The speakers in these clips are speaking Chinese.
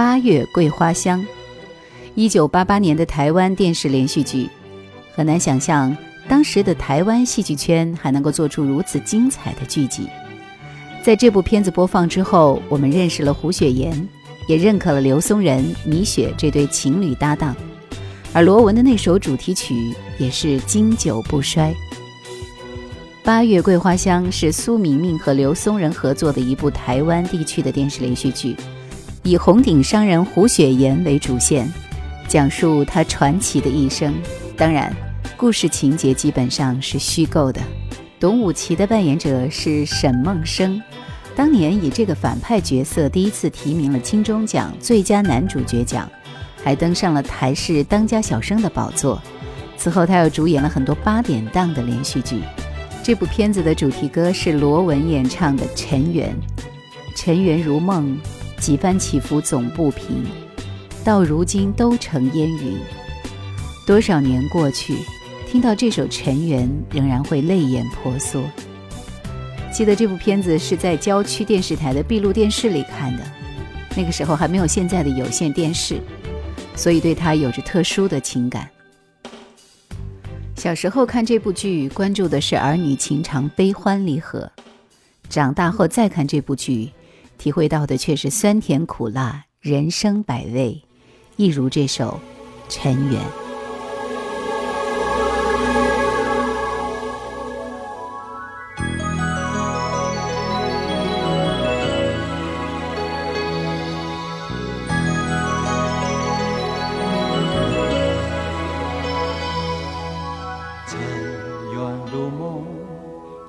八月桂花香》，一九八八年的台湾电视连续剧。很难想象当时的台湾戏剧圈还能够做出如此精彩的剧集。在这部片子播放之后，我们认识了胡雪岩，也认可了刘松仁、米雪这对情侣搭档。而罗文的那首主题曲也是经久不衰。《八月桂花香》是苏明明和刘松仁合作的一部台湾地区的电视连续剧，以红顶商人胡雪岩为主线，讲述他传奇的一生。当然，故事情节基本上是虚构的。董武奇的扮演者是沈梦生，当年以这个反派角色第一次提名了金钟奖最佳男主角奖，还登上了台视当家小生的宝座。此后，他又主演了很多八点档的连续剧。这部片子的主题歌是罗文演唱的《尘缘》，尘缘如梦，几番起伏总不平，到如今都成烟云。多少年过去，听到这首《尘缘》，仍然会泪眼婆娑。记得这部片子是在郊区电视台的闭路电视里看的，那个时候还没有现在的有线电视，所以对它有着特殊的情感。小时候看这部剧，关注的是儿女情长、悲欢离合；长大后再看这部剧，体会到的却是酸甜苦辣、人生百味。一如这首《尘缘》。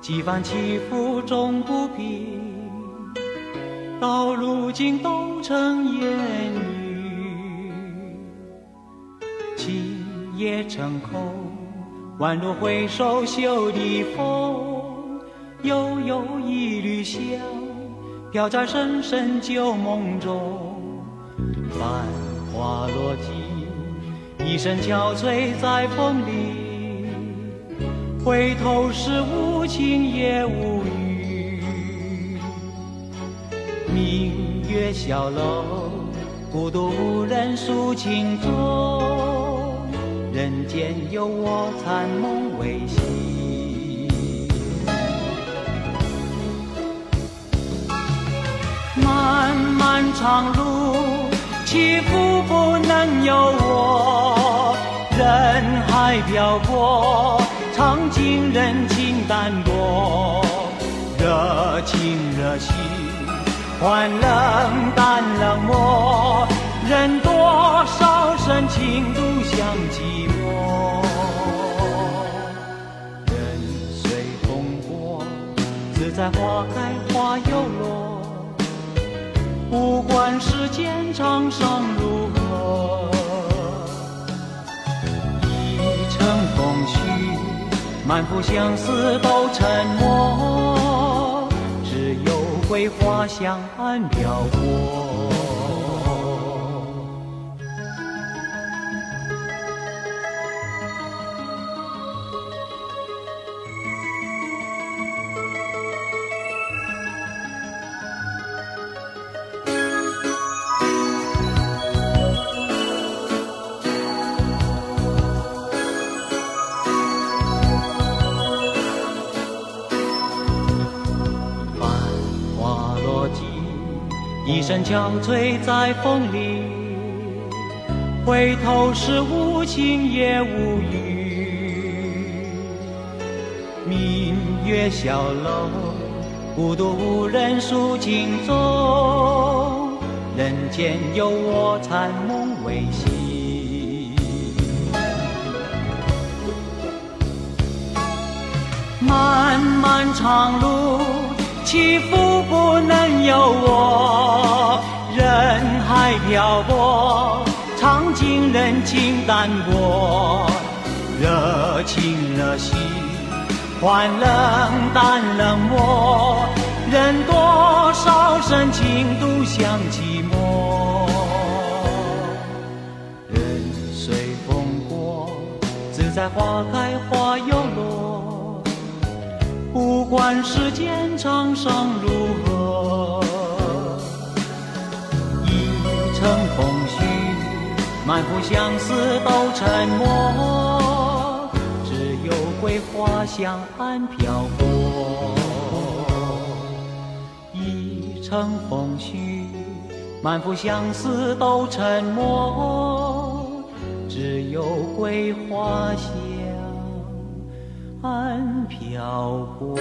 几番起伏终不平，到如今都成烟雨。情也成空，宛若回首袖的风。悠悠一缕香，飘在深深旧梦中。繁花落尽，一身憔悴在风里。回头是无情也无语，明月小楼，孤独无人诉情衷，人间有我残梦未醒。漫漫长路，起伏不能由我，人海漂泊。尝尽人情淡薄，热情热心换冷淡冷漠，任多少深情独向寂寞。任随风过，自在花开花又落，不管世间沧桑如何，一程风絮。满腹相思都沉默，有桂花香暗飘过。身憔悴在风里，回头是无情也无语。明月小楼，孤独无人诉情衷，人间有我残梦未醒。漫漫长路。起伏不能由我，人海漂泊，尝尽人情淡薄，热情热心，换冷淡冷漠，任多少深情独享寂寞。任随风过，自在花开花又落。不管世间沧桑如何，一程风絮，满腹相思都沉默，只有桂花香暗飘过。一程风絮，满腹相思都沉默，只有桂花香。岸漂泊。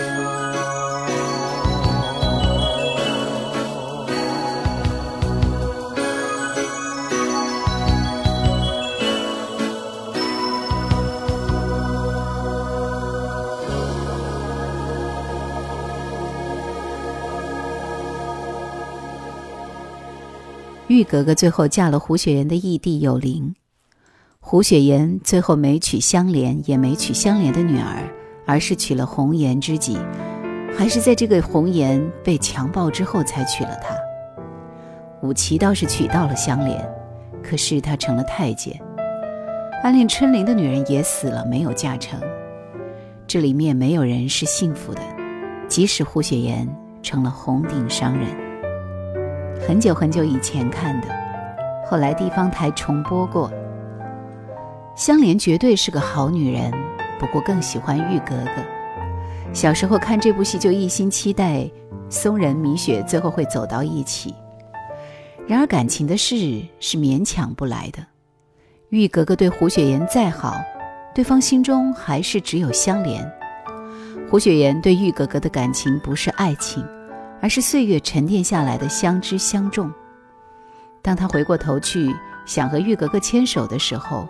玉格格最后嫁了胡雪岩的义弟有灵。胡雪岩最后没娶香莲，也没娶香莲的女儿，而是娶了红颜知己，还是在这个红颜被强暴之后才娶了她。武琦倒是娶到了香莲，可是他成了太监。暗恋春玲的女人也死了，没有嫁成。这里面没有人是幸福的，即使胡雪岩成了红顶商人。很久很久以前看的，后来地方台重播过。香莲绝对是个好女人，不过更喜欢玉格格。小时候看这部戏就一心期待松仁、米雪最后会走到一起。然而感情的事是勉强不来的。玉格格对胡雪岩再好，对方心中还是只有香莲。胡雪岩对玉格格的感情不是爱情，而是岁月沉淀下来的相知相重。当他回过头去想和玉格格牵手的时候，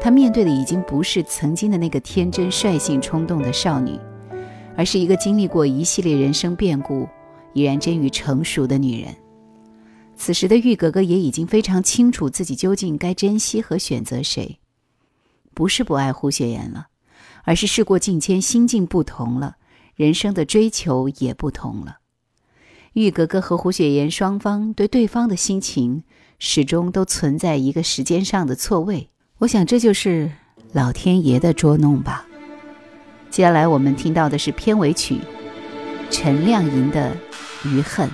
她面对的已经不是曾经的那个天真、率性、冲动的少女，而是一个经历过一系列人生变故、已然臻于成熟的女人。此时的玉格格也已经非常清楚自己究竟该珍惜和选择谁，不是不爱胡雪岩了，而是事过境迁，心境不同了，人生的追求也不同了。玉格格和胡雪岩双方对对方的心情，始终都存在一个时间上的错位。我想这就是老天爷的捉弄吧。接下来我们听到的是片尾曲，陈亮银的《余恨》。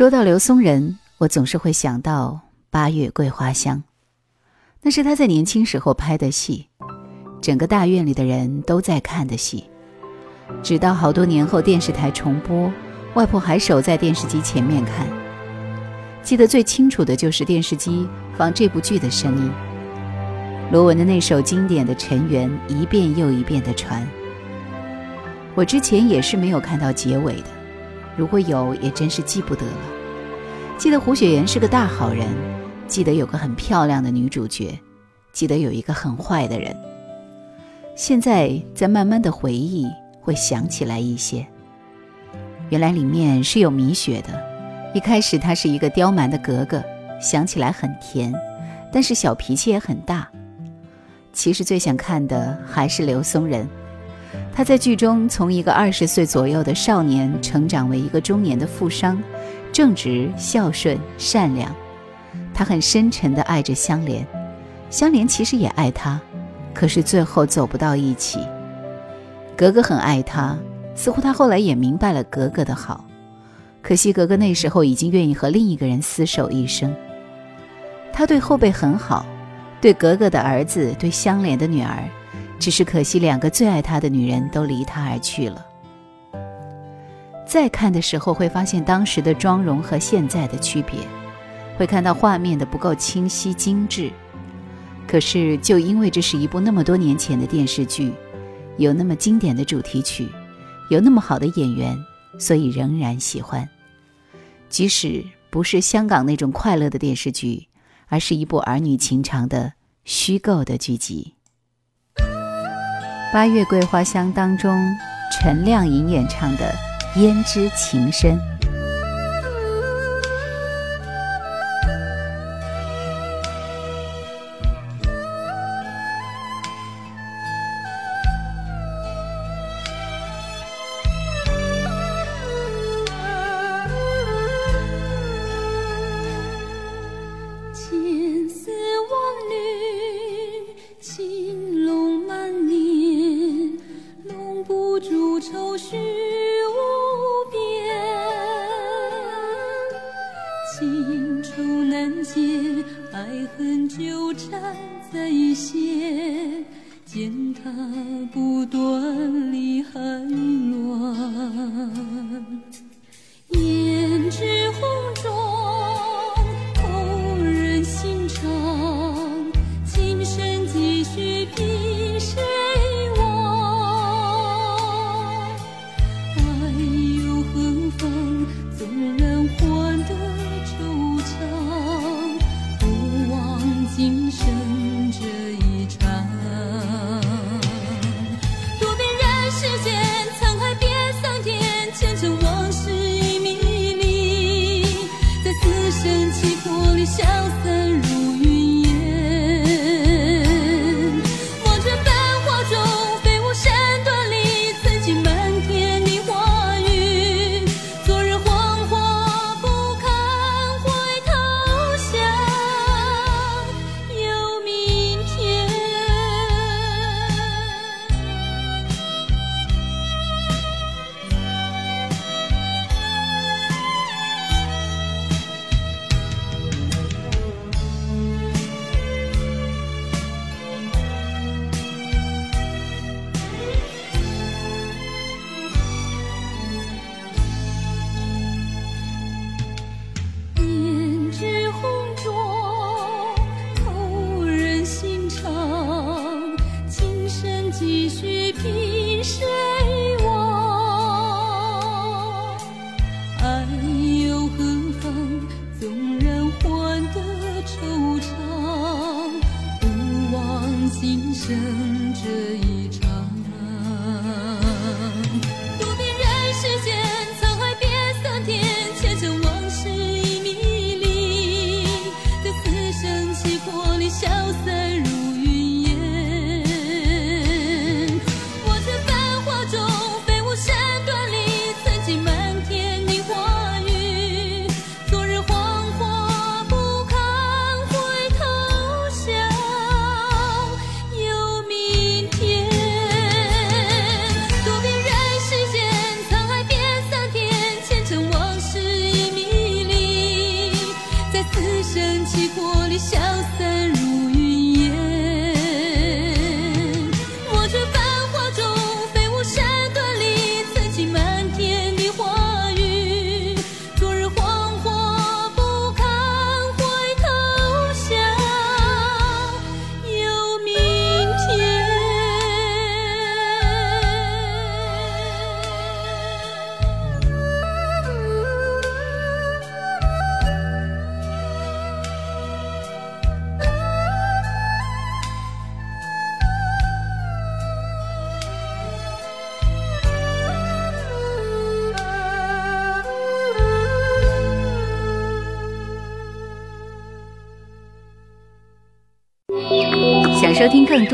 说到刘松仁，我总是会想到《八月桂花香》，那是他在年轻时候拍的戏，整个大院里的人都在看的戏。直到好多年后电视台重播，外婆还守在电视机前面看。记得最清楚的就是电视机放这部剧的声音，罗文的那首经典的《尘缘》一遍又一遍的传。我之前也是没有看到结尾的。如果有，也真是记不得了。记得胡雪岩是个大好人，记得有个很漂亮的女主角，记得有一个很坏的人。现在在慢慢的回忆，会想起来一些。原来里面是有米雪的。一开始她是一个刁蛮的格格，想起来很甜，但是小脾气也很大。其实最想看的还是刘松仁。他在剧中从一个二十岁左右的少年成长为一个中年的富商，正直、孝顺、善良。他很深沉地爱着香莲，香莲其实也爱他，可是最后走不到一起。格格很爱他，似乎他后来也明白了格格的好，可惜格格那时候已经愿意和另一个人厮守一生。他对后辈很好，对格格的儿子，对香莲的女儿。只是可惜，两个最爱他的女人都离他而去了。再看的时候，会发现当时的妆容和现在的区别，会看到画面的不够清晰精致。可是，就因为这是一部那么多年前的电视剧，有那么经典的主题曲，有那么好的演员，所以仍然喜欢。即使不是香港那种快乐的电视剧，而是一部儿女情长的虚构的剧集。八月桂花香当中，陈亮颖演唱的《胭脂情深》。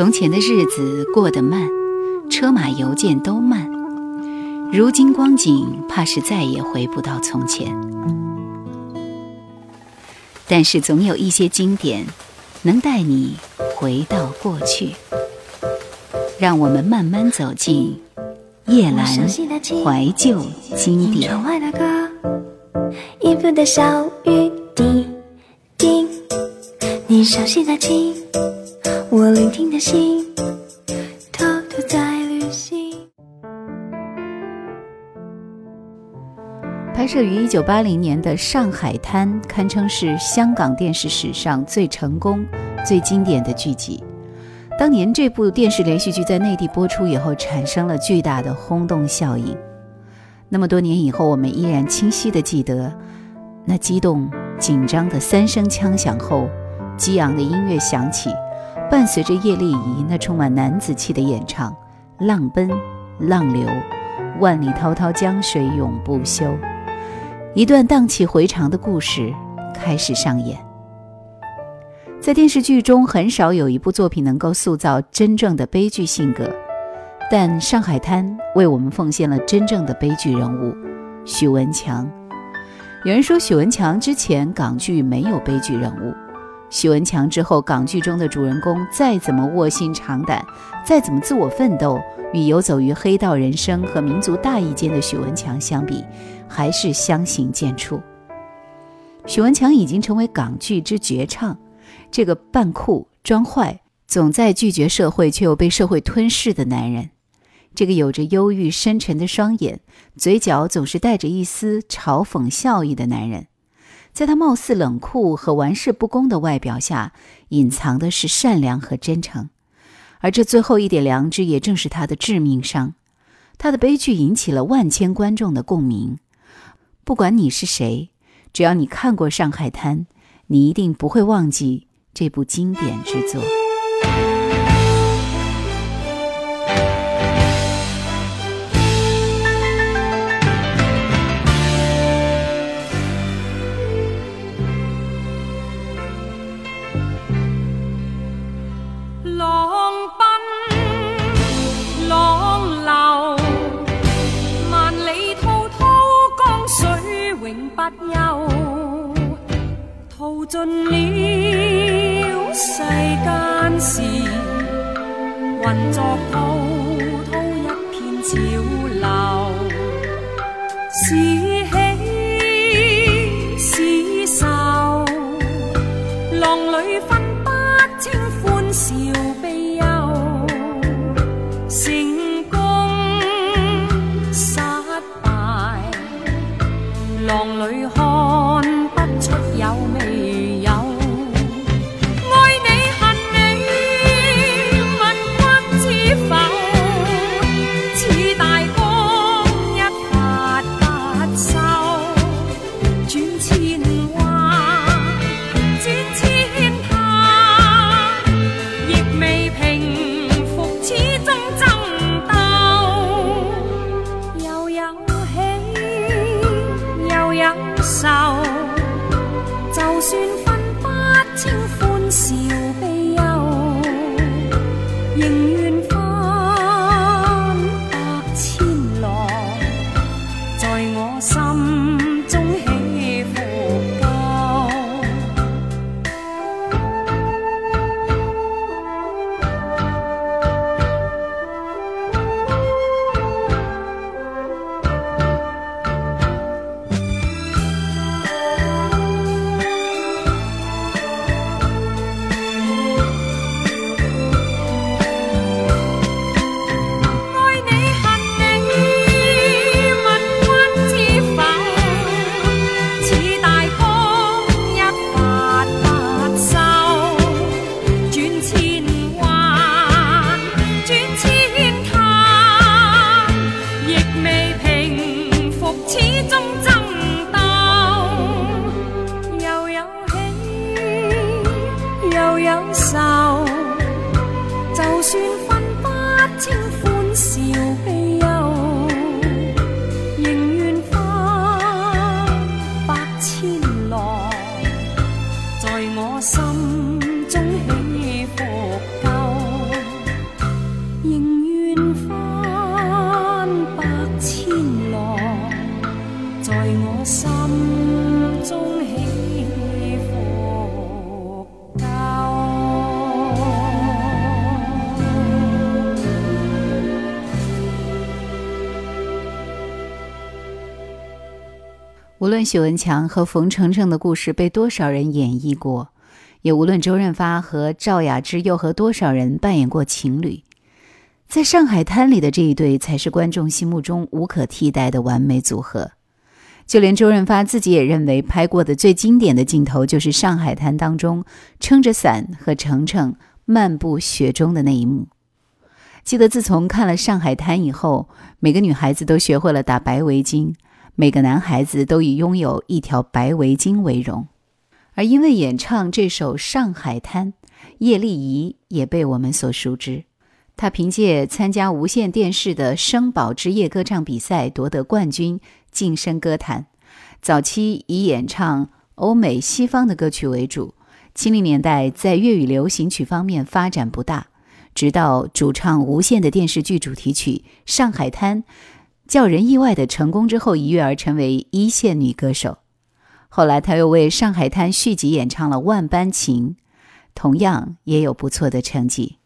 从前的日子过得慢，车马邮件都慢。如今光景，怕是再也回不到从前。但是总有一些经典，能带你回到过去。让我们慢慢走进夜阑怀旧经典。音符的小雨滴滴，你熟悉的情，心，偷偷在旅行。拍摄于一九八零年的《上海滩》堪称是香港电视史上最成功、最经典的剧集。当年这部电视连续剧在内地播出以后，产生了巨大的轰动效应。那么多年以后，我们依然清晰地记得，那激动、紧张的三声枪响后，激昂的音乐响起，伴随着叶丽仪那充满男子气的演唱，“浪奔，浪流，万里滔滔江水永不休”，一段荡气回肠的故事开始上演。在电视剧中，很少有一部作品能够塑造真正的悲剧性格，但《上海滩》为我们奉献了真正的悲剧人物——许文强。有人说，许文强之前港剧没有悲剧人物，许文强之后，港剧中的主人公再怎么卧薪尝胆，再怎么自我奋斗，与游走于黑道人生和民族大义间的许文强相比，还是相形见绌。许文强已经成为港剧之绝唱。这个扮酷装坏、总在拒绝社会却又被社会吞噬的男人，这个有着忧郁深沉的双眼、嘴角总是带着一丝嘲讽笑意的男人，在他貌似冷酷和玩世不恭的外表下，隐藏的是善良和真诚，而这最后一点良知，也正是他的致命伤。他的悲剧引起了万千观众的共鸣。不管你是谁，只要你看过《上海滩》，你一定不会忘记。这部经典之作。又，淘尽了世间事，混作滔滔一片潮。无论许文强和冯程程的故事被多少人演绎过，也无论周润发和赵雅芝又和多少人扮演过情侣，在上海滩里的这一对才是观众心目中无可替代的完美组合。就连周润发自己也认为，拍过的最经典的镜头就是上海滩当中撑着伞和程程漫步雪中的那一幕。记得自从看了《上海滩》以后，每个女孩子都学会了打白围巾，每个男孩子都以拥有一条白围巾为荣。而因为演唱这首《上海滩》，叶丽仪也被我们所熟知。她凭借参加无线电视的声宝之夜歌唱比赛夺得冠军，晋升歌坛。早期以演唱欧美西方的歌曲为主，七零年代在粤语流行曲方面发展不大。直到主唱无线的电视剧主题曲《上海滩》叫人意外的成功之后，一跃而成为一线女歌手。后来，她又为《上海滩》续集演唱了《万般情》，同样也有不错的成绩。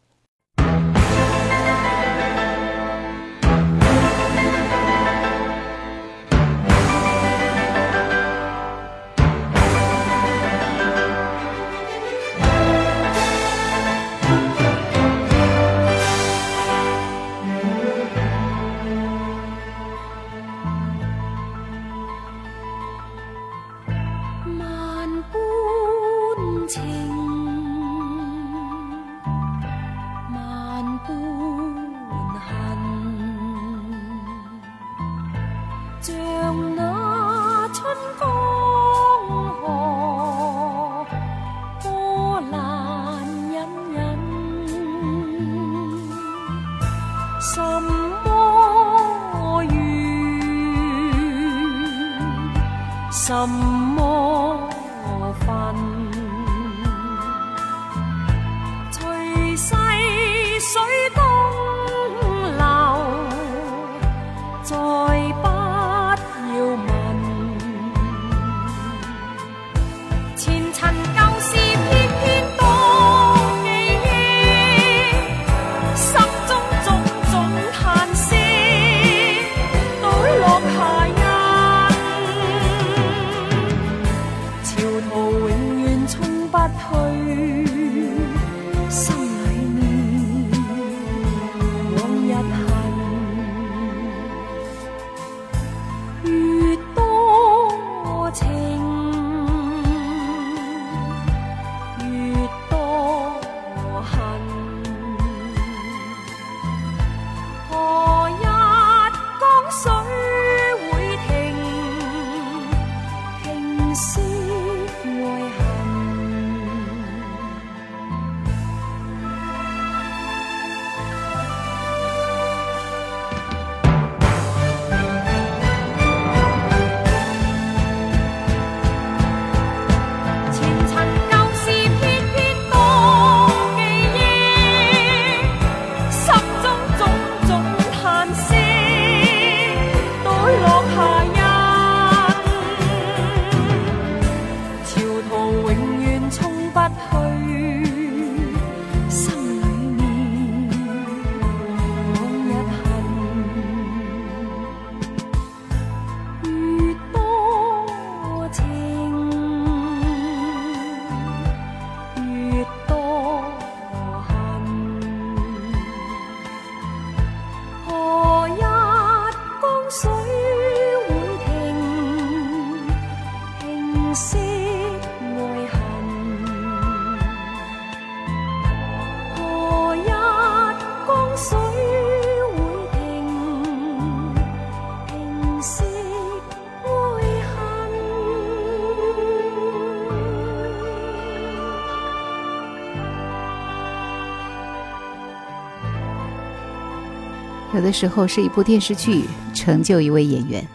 有的时候是一部电视剧成就一位演员，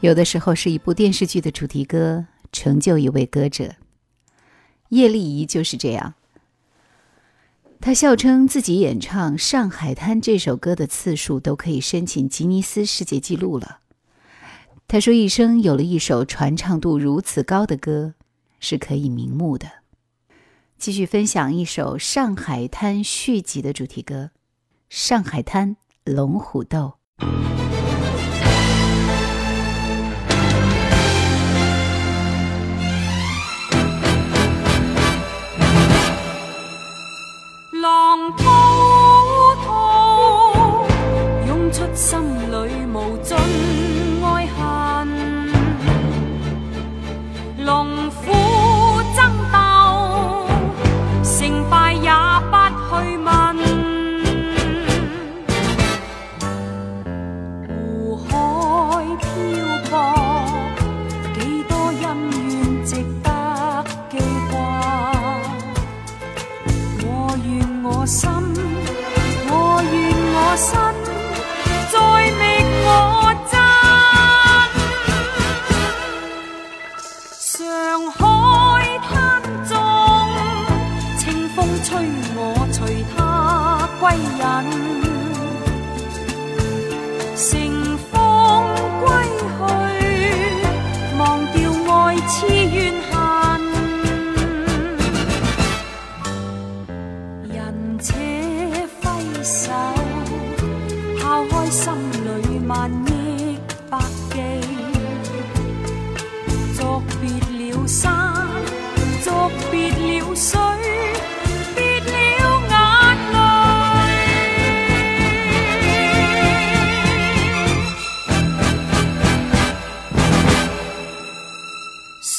有的时候是一部电视剧的主题歌成就一位歌者。叶丽仪就是这样。她笑称自己演唱《上海滩》这首歌的次数都可以申请吉尼斯世界纪录了。她说：“一生有了一首传唱度如此高的歌，是可以瞑目的。”继续分享一首《上海滩》续集的主题歌，《上海滩龙虎斗》。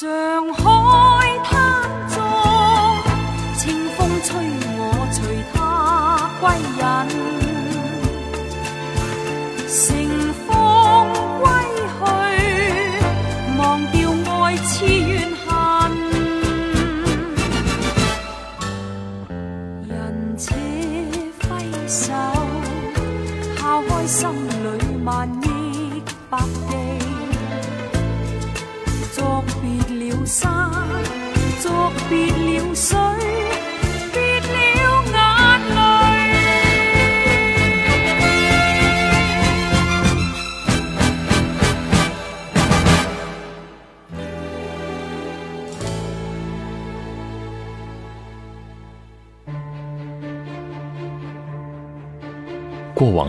上海滩中，清风吹我随他归隐。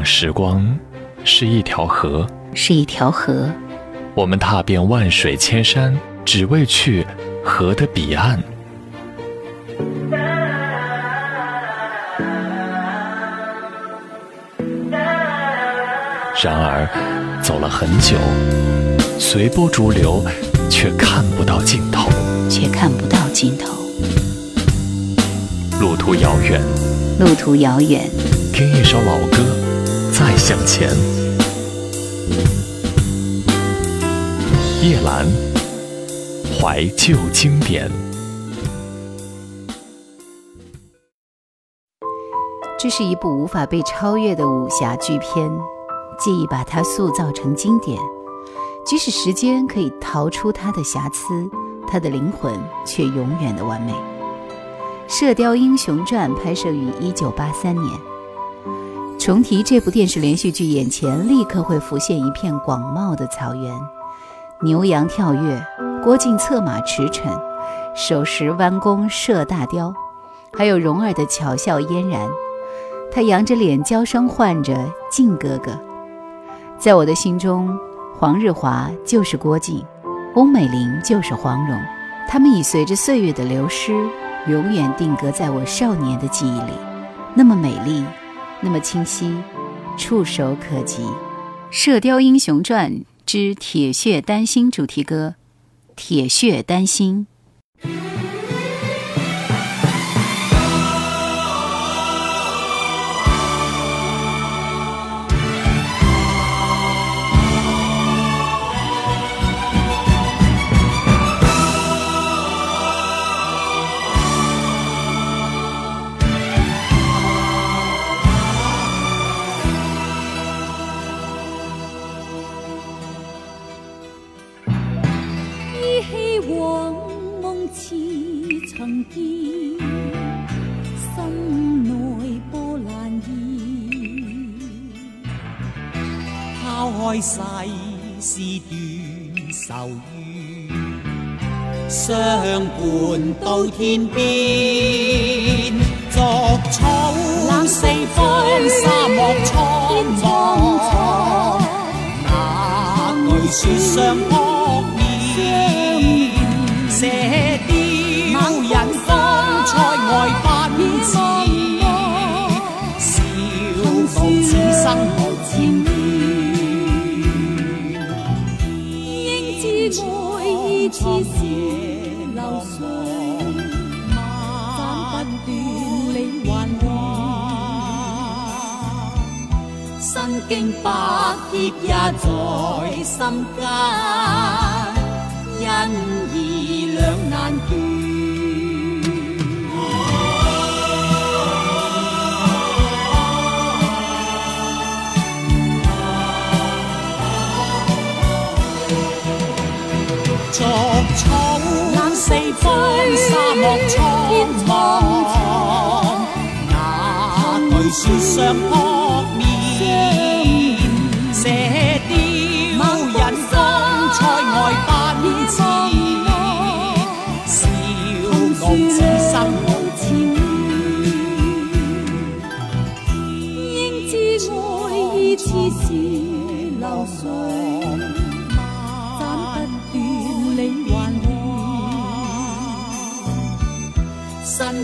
时光是一条河，是一条河，我们踏遍万水千山，只为去河的彼岸。然而，走了很久，随波逐流，却看不到尽头。却看不到尽头。路途遥远，路途遥远，听一首老歌，再向前。叶兰，怀旧经典。这是一部无法被超越的武侠巨片，既已把它塑造成经典，即使时间可以逃出它的瑕疵，它的灵魂却永远的完美。《射雕英雄传》拍摄于1983年。重提这部电视连续剧，眼前立刻会浮现一片广袤的草原，牛羊跳跃，郭靖策马驰骋，手持弯弓射大雕，还有蓉儿的巧笑嫣然。他扬着脸娇声唤着“靖哥哥”。在我的心中，黄日华就是郭靖，翁美玲就是黄蓉，他们已随着岁月的流失，永远定格在我少年的记忆里，那么美丽，那么清晰，触手可及。《射雕英雄传》之铁血丹心主题歌，《铁血丹心》。曾经心内波澜现，抛开世事断愁怨，相伴到天边。作草冷四方，沙漠苍茫，哪句雪相？似是流水，斩不断你还乱。身经百劫也在心间，因四方沙漠苍茫哪惧雪霜扑面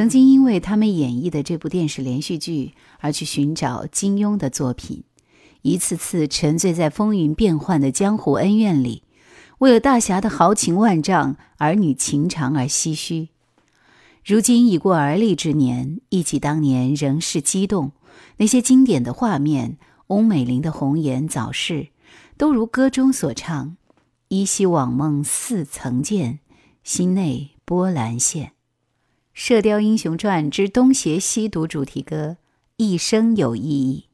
曾经因为他们演绎的这部电视连续剧而去寻找金庸的作品，一次次沉醉在风云变幻的江湖恩怨里，为了大侠的豪情万丈、儿女情长而唏嘘。如今已过而立之年，忆起当年仍是激动，那些经典的画面，翁美玲的红颜早逝，都如歌中所唱：“依稀往梦似曾见，心内波澜现。”《射雕英雄传之东邪西毒》主题歌，一生有意义。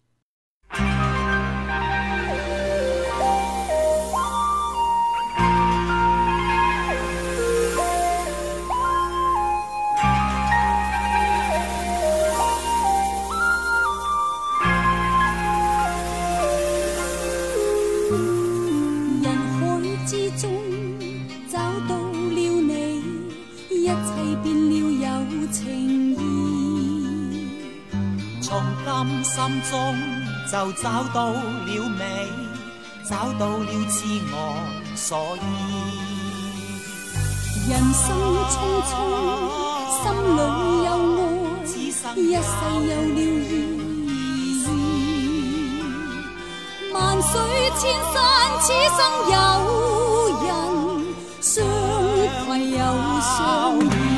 心心中就找到了美，找到了痴我所依。人生匆匆，心里有爱，一世有了意义。万水千山，此生有人相携又相依。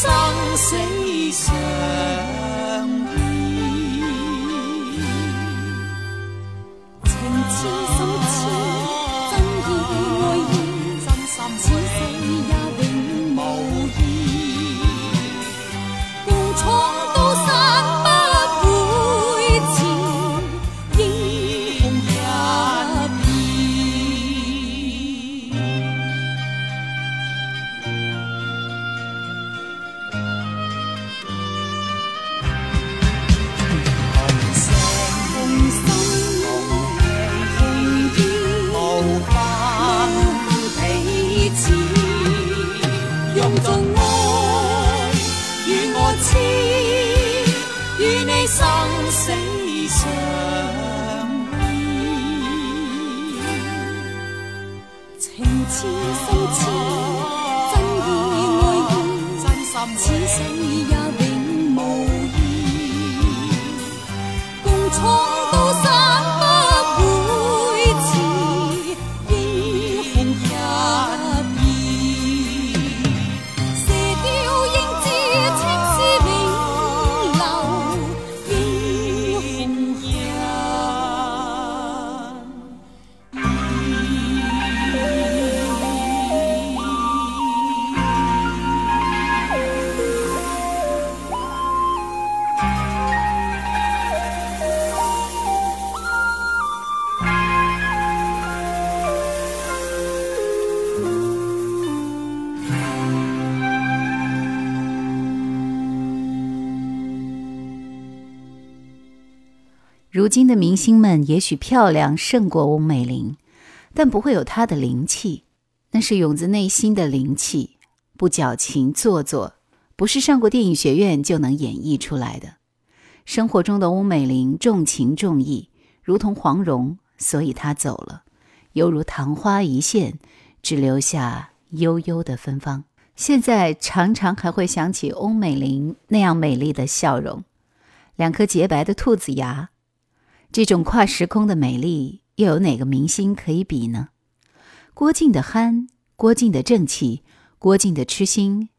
生死相如今的明星们也许漂亮胜过翁美玲，但不会有她的灵气，那是涌自内心的灵气，不矫情做作，不是上过电影学院就能演绎出来的。生活中的翁美玲重情重义，如同黄蓉，所以她走了，犹如昙花一现，只留下悠悠的芬芳。现在常常还会想起翁美玲那样美丽的笑容，两颗洁白的兔子牙，这种跨时空的美丽，又有哪个明星可以比呢？郭靖的憨，郭靖的正气，郭靖的痴心。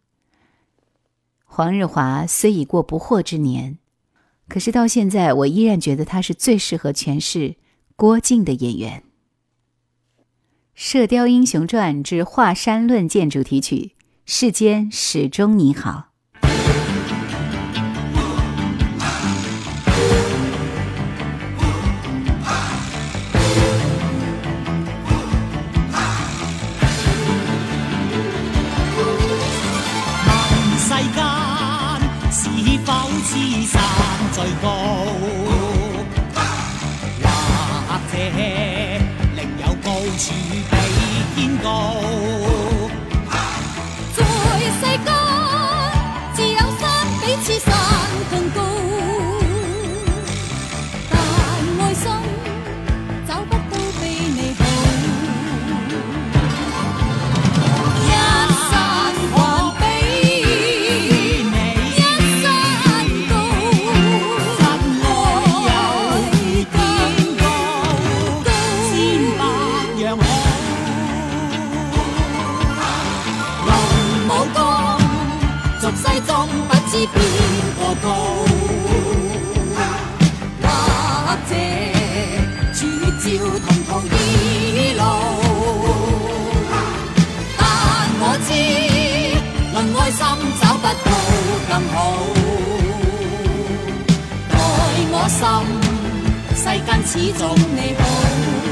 黄日华虽已过不惑之年，可是到现在，我依然觉得他是最适合诠释郭靖的演员。《射雕英雄传》之华山论剑主题曲。世间始终你好。山最高？或者另有高处比天高？边个高或者绝招同途异路但我知论爱心找不到更好。待我心世间始终你好。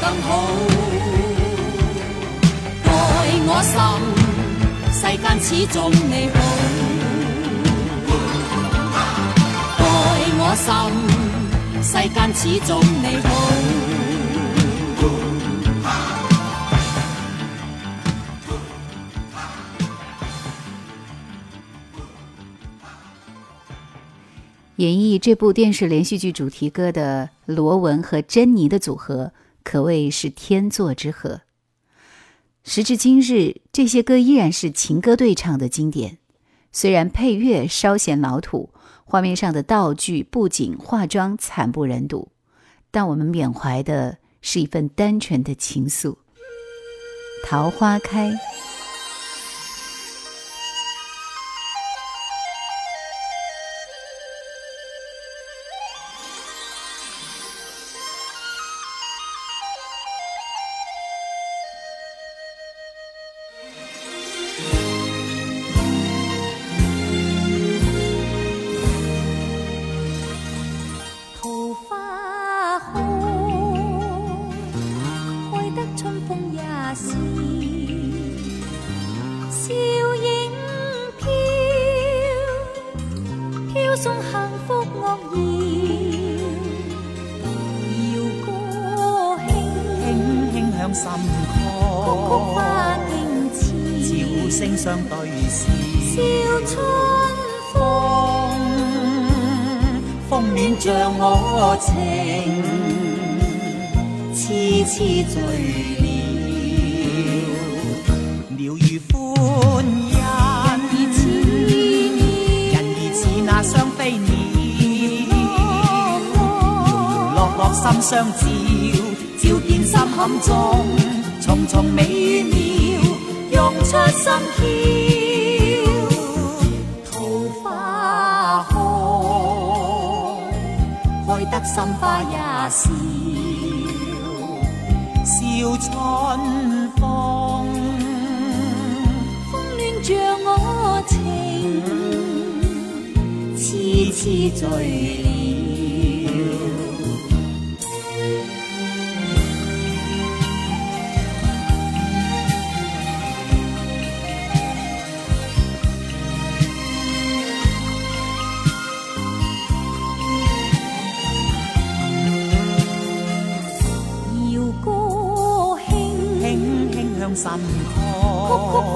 更好。愛我心，世间始终你好。愛我心，世间始终你好。演绎这部电视连续剧主题歌的罗文和珍妮的组合可谓是天作之合。时至今日，这些歌依然是情歌对唱的经典。虽然配乐稍显老土，画面上的道具、布景、化妆惨不忍睹，但我们缅怀的是一份单纯的情愫。桃花开。声相对笑，笑春风，风面着我情，痴痴醉了，鸟语欢音，人儿似那双飞鸟，落落心相照，照见心坎中重重美。涌出心跳。桃花开，开得心花也笑，笑春风。风暖着我情，痴痴醉了。曲曲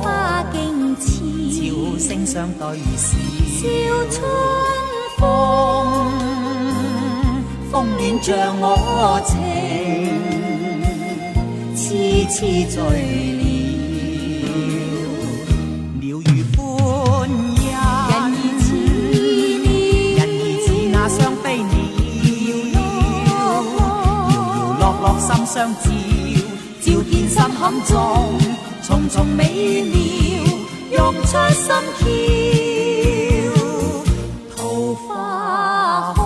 花径浅，鸟声相对笑。笑春风，风暖将我情，痴痴醉了。鸟语欢欣，人儿似那双飞鸟，遥遥落落心相照。坎中重重美妙，涌出心跳。桃花开，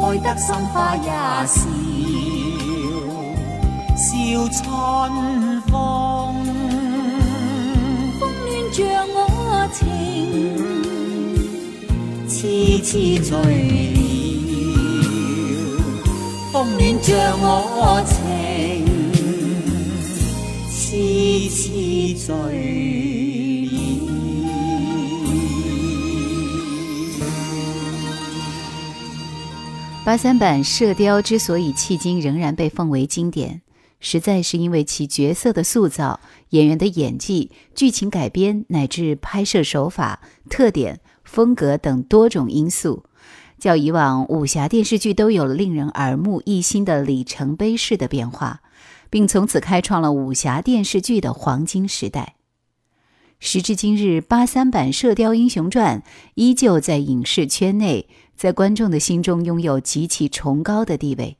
开得心花也笑，笑春风，风暖着我情，痴痴醉了，风暖着我情，八三版《射雕》之所以迄今仍然被奉为经典，实在是因为其角色的塑造、演员的演技、剧情改编乃至拍摄手法、特点、风格等多种因素，较以往武侠电视剧都有了令人耳目一新的里程碑式的变化，并从此开创了武侠电视剧的黄金时代。时至今日，八三版《射雕英雄传》依旧在影视圈内，在观众的心中拥有极其崇高的地位。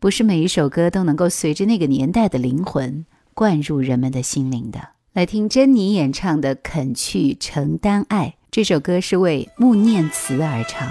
不是每一首歌都能够随着那个年代的灵魂灌入人们的心灵的。来听珍妮演唱的《肯去承担爱》，这首歌是为穆念慈而唱。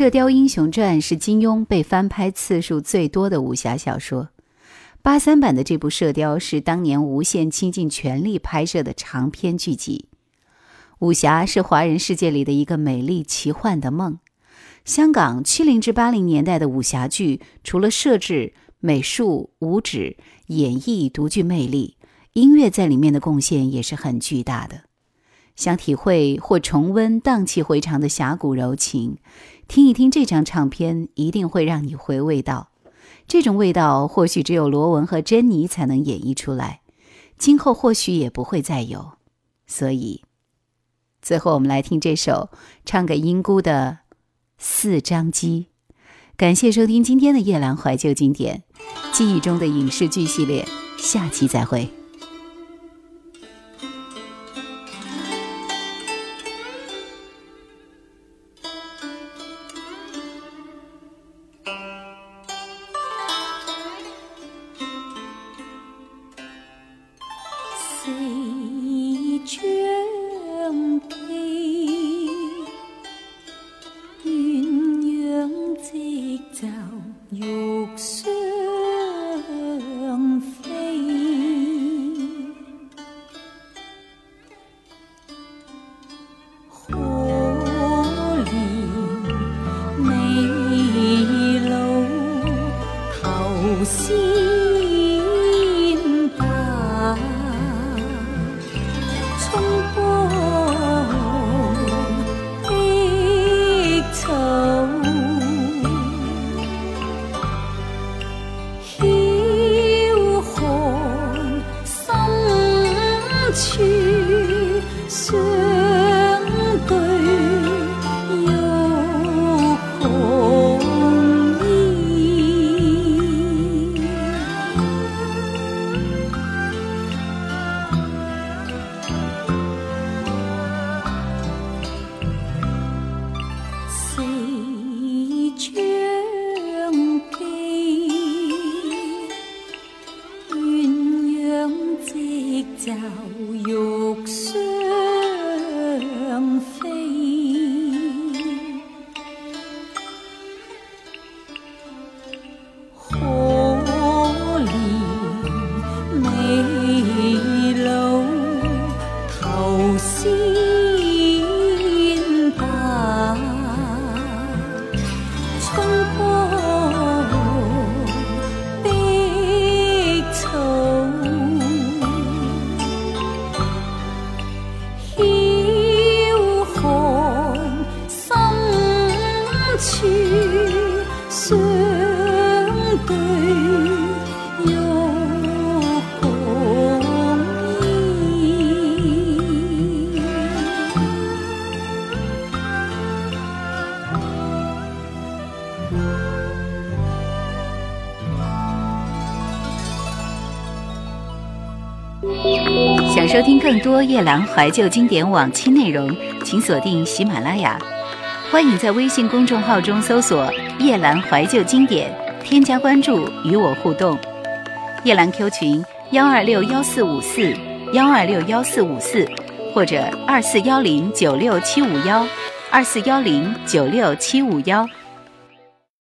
射雕英雄传》是金庸被翻拍次数最多的武侠小说。八三版的这部《射雕》是当年无线倾尽全力拍摄的长篇剧集。武侠是华人世界里的一个美丽奇幻的梦。香港七零至八零年代的武侠剧，除了设置、美术、舞指、演绎独具魅力，音乐在里面的贡献也是很巨大的。想体会或重温荡气回肠的侠骨柔情，听一听这张唱片，一定会让你回味到。这种味道，或许只有罗文和珍妮才能演绎出来，今后或许也不会再有。所以，最后我们来听这首唱给英姑的《四张机》。感谢收听今天的夜阑怀旧经典，记忆中的影视剧系列，下期再会。多夜兰怀旧经典往期内容，请锁定喜马拉雅。欢迎在微信公众号中搜索“夜兰怀旧经典”，添加关注与我互动。夜兰 Q 群幺二六幺四五四幺二六幺四五四，或者二四幺零九六七五幺二四幺零九六七五幺。